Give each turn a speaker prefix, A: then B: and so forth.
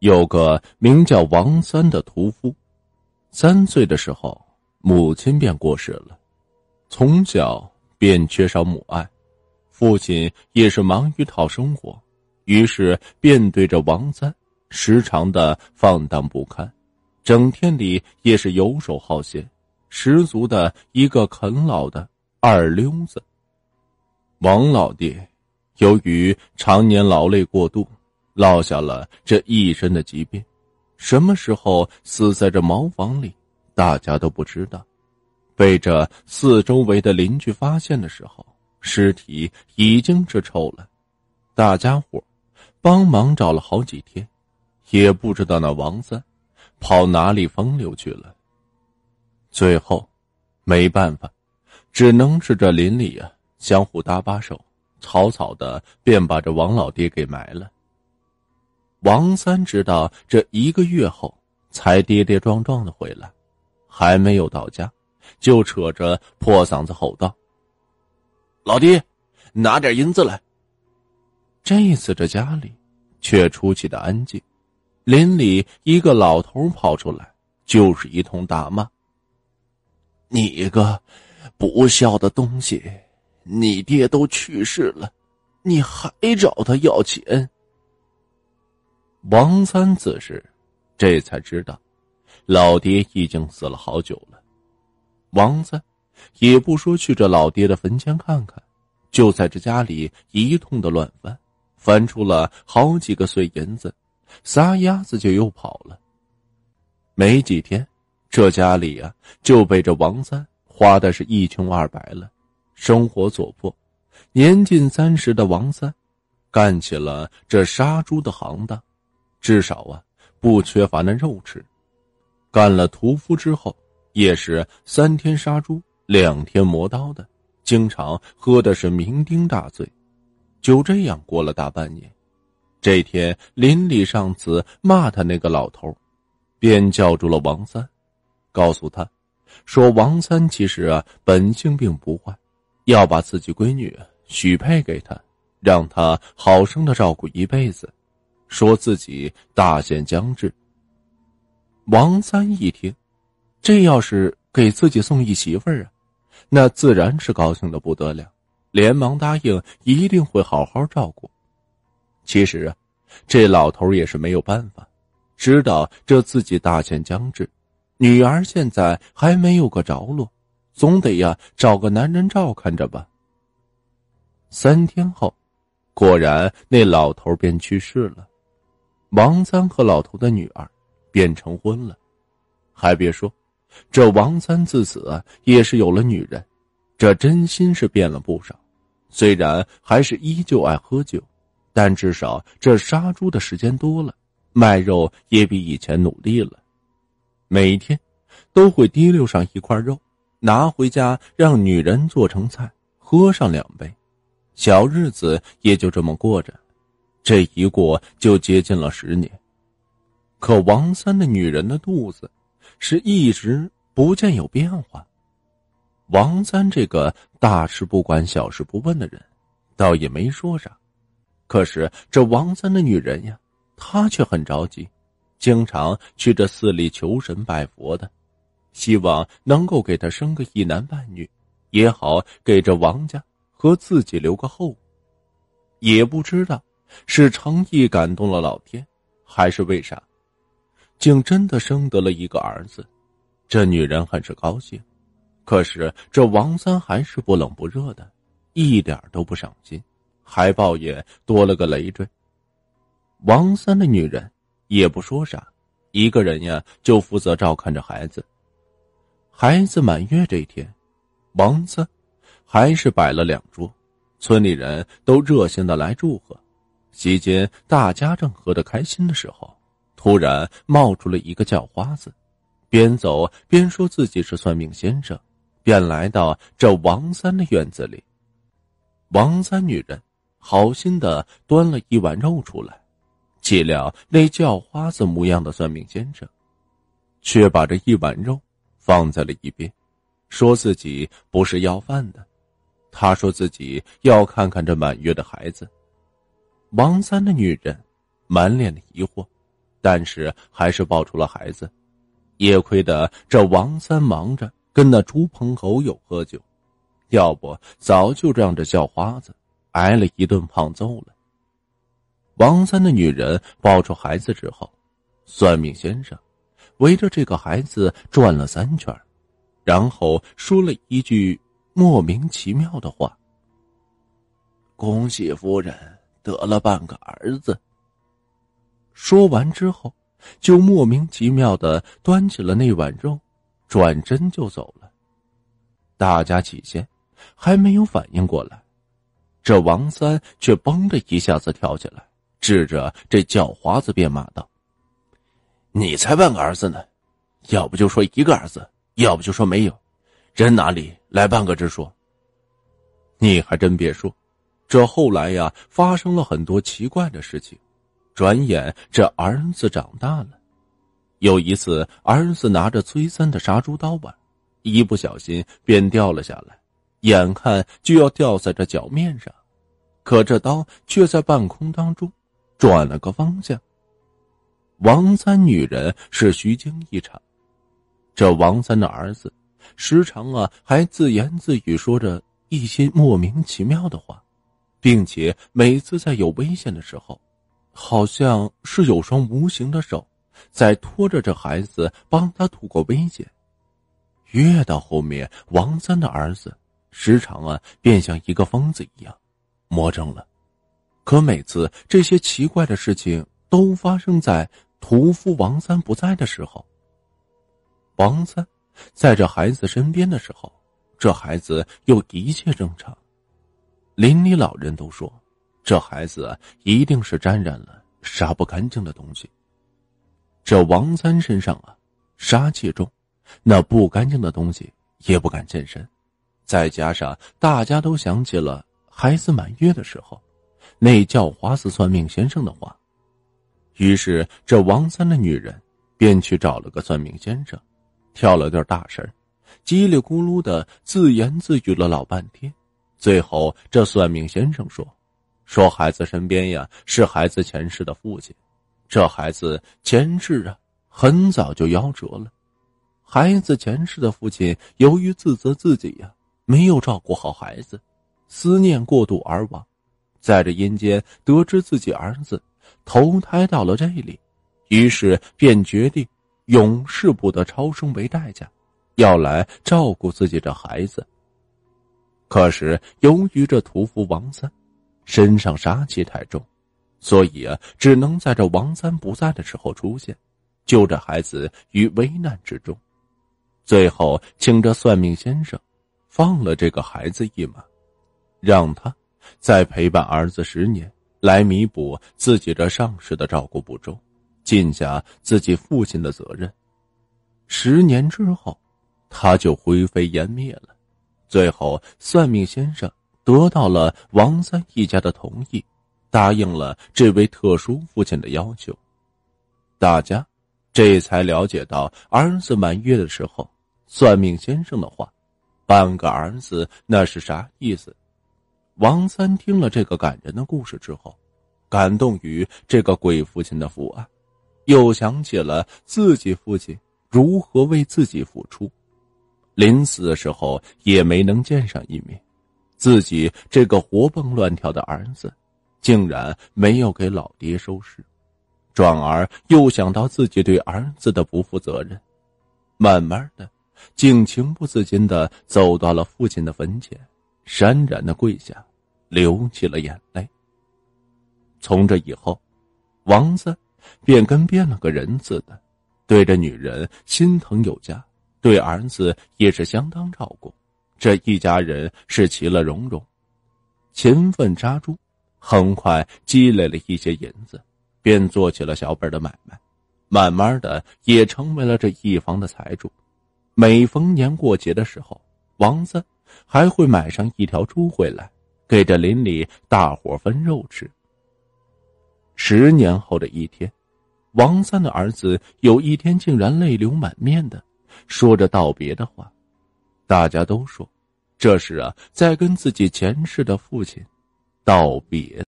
A: 有个名叫王三的屠夫，三岁的时候母亲便过世了，从小便缺少母爱，父亲也是忙于讨生活，于是便对着王三时常的放荡不堪，整天里也是游手好闲，十足的一个啃老的二流子。王老爹由于常年劳累过度。落下了这一身的疾病，什么时候死在这茅房里，大家都不知道。被这四周围的邻居发现的时候，尸体已经是臭了。大家伙帮忙找了好几天，也不知道那王三跑哪里风流去了。最后，没办法，只能是这邻里呀相互搭把手，草草的便把这王老爹给埋了。王三直到这一个月后，才跌跌撞撞的回来，还没有到家，就扯着破嗓子吼道：“老爹，拿点银子来！”这次这家里却出奇的安静，邻里一个老头跑出来，就是一通大骂：“你个不孝的东西，你爹都去世了，你还找他要钱！”王三此时，这才知道，老爹已经死了好久了。王三也不说去这老爹的坟前看看，就在这家里一通的乱翻，翻出了好几个碎银子，撒丫子就又跑了。没几天，这家里啊就被这王三花的是一穷二白了，生活所迫，年近三十的王三，干起了这杀猪的行当。至少啊，不缺乏那肉吃。干了屠夫之后，也是三天杀猪，两天磨刀的，经常喝的是酩酊大醉。就这样过了大半年。这天，邻里上次骂他那个老头，便叫住了王三，告诉他，说王三其实啊本性并不坏，要把自己闺女许配给他，让他好生的照顾一辈子。说自己大限将至。王三一听，这要是给自己送一媳妇儿啊，那自然是高兴的不得了，连忙答应一定会好好照顾。其实啊，这老头也是没有办法，知道这自己大限将至，女儿现在还没有个着落，总得呀找个男人照看着吧。三天后，果然那老头便去世了。王三和老头的女儿便成婚了，还别说，这王三自此也是有了女人，这真心是变了不少。虽然还是依旧爱喝酒，但至少这杀猪的时间多了，卖肉也比以前努力了。每天都会提溜上一块肉，拿回家让女人做成菜，喝上两杯，小日子也就这么过着。这一过就接近了十年，可王三的女人的肚子是一直不见有变化。王三这个大事不管、小事不问的人，倒也没说啥。可是这王三的女人呀，她却很着急，经常去这寺里求神拜佛的，希望能够给他生个一男半女，也好给这王家和自己留个后。也不知道。是诚意感动了老天，还是为啥？竟真的生得了一个儿子，这女人很是高兴。可是这王三还是不冷不热的，一点都不上心，还抱怨多了个累赘。王三的女人也不说啥，一个人呀就负责照看着孩子。孩子满月这一天，王三还是摆了两桌，村里人都热心的来祝贺。席间，大家正喝得开心的时候，突然冒出了一个叫花子，边走边说自己是算命先生，便来到这王三的院子里。王三女人好心的端了一碗肉出来，岂料那叫花子模样的算命先生，却把这一碗肉放在了一边，说自己不是要饭的，他说自己要看看这满月的孩子。王三的女人满脸的疑惑，但是还是抱出了孩子。也亏得这王三忙着跟那猪朋狗友喝酒，要不早就让这叫花子挨了一顿胖揍了。王三的女人抱出孩子之后，算命先生围着这个孩子转了三圈，然后说了一句莫名其妙的话：“恭喜夫人得了半个儿子。”说完之后。就莫名其妙的端起了那碗肉，转身就走了。大家起先还没有反应过来，这王三却嘣的一下子跳起来，指着这叫花子便骂道：“你才半个儿子呢，要不就说一个儿子，要不就说没有，人哪里来半个之说？你还真别说，这后来呀，发生了很多奇怪的事情。”转眼，这儿子长大了。有一次，儿子拿着崔三的杀猪刀吧，一不小心便掉了下来，眼看就要掉在这脚面上，可这刀却在半空当中转了个方向。王三女人是虚惊一场，这王三的儿子时常啊还自言自语说着一些莫名其妙的话，并且每次在有危险的时候。好像是有双无形的手，在拖着这孩子帮他度过危险。越到后面，王三的儿子时常啊，便像一个疯子一样，魔怔了。可每次这些奇怪的事情都发生在屠夫王三不在的时候。王三在这孩子身边的时候，这孩子又一切正常。邻里老人都说。这孩子一定是沾染了杀不干净的东西。这王三身上啊，杀气重，那不干净的东西也不敢现身。再加上大家都想起了孩子满月的时候，那叫花子算命先生的话，于是这王三的女人便去找了个算命先生，跳了段大神，叽里咕噜的自言自语了老半天。最后，这算命先生说。说孩子身边呀是孩子前世的父亲，这孩子前世啊很早就夭折了。孩子前世的父亲由于自责自己呀没有照顾好孩子，思念过度而亡，在这阴间得知自己儿子投胎到了这里，于是便决定永世不得超生为代价，要来照顾自己的孩子。可是由于这屠夫王三。身上杀气太重，所以啊，只能在这王三不在的时候出现，救这孩子于危难之中。最后，请这算命先生放了这个孩子一马，让他再陪伴儿子十年，来弥补自己这上世的照顾不周，尽下自己父亲的责任。十年之后，他就灰飞烟灭了。最后，算命先生。得到了王三一家的同意，答应了这位特殊父亲的要求。大家这才了解到儿子满月的时候，算命先生的话，半个儿子那是啥意思？王三听了这个感人的故事之后，感动于这个鬼父亲的父爱，又想起了自己父亲如何为自己付出，临死的时候也没能见上一面。自己这个活蹦乱跳的儿子，竟然没有给老爹收尸，转而又想到自己对儿子的不负责任，慢慢的，竟情不自禁的走到了父亲的坟前，潸然的跪下，流起了眼泪。从这以后，王三便跟变了个人似的，对着女人心疼有加，对儿子也是相当照顾。这一家人是其乐融融，勤奋扎猪，很快积累了一些银子，便做起了小本的买卖，慢慢的也成为了这一房的财主。每逢年过节的时候，王三还会买上一条猪回来，给这邻里大伙分肉吃。十年后的一天，王三的儿子有一天竟然泪流满面的说着道别的话。大家都说，这是啊，在跟自己前世的父亲道别。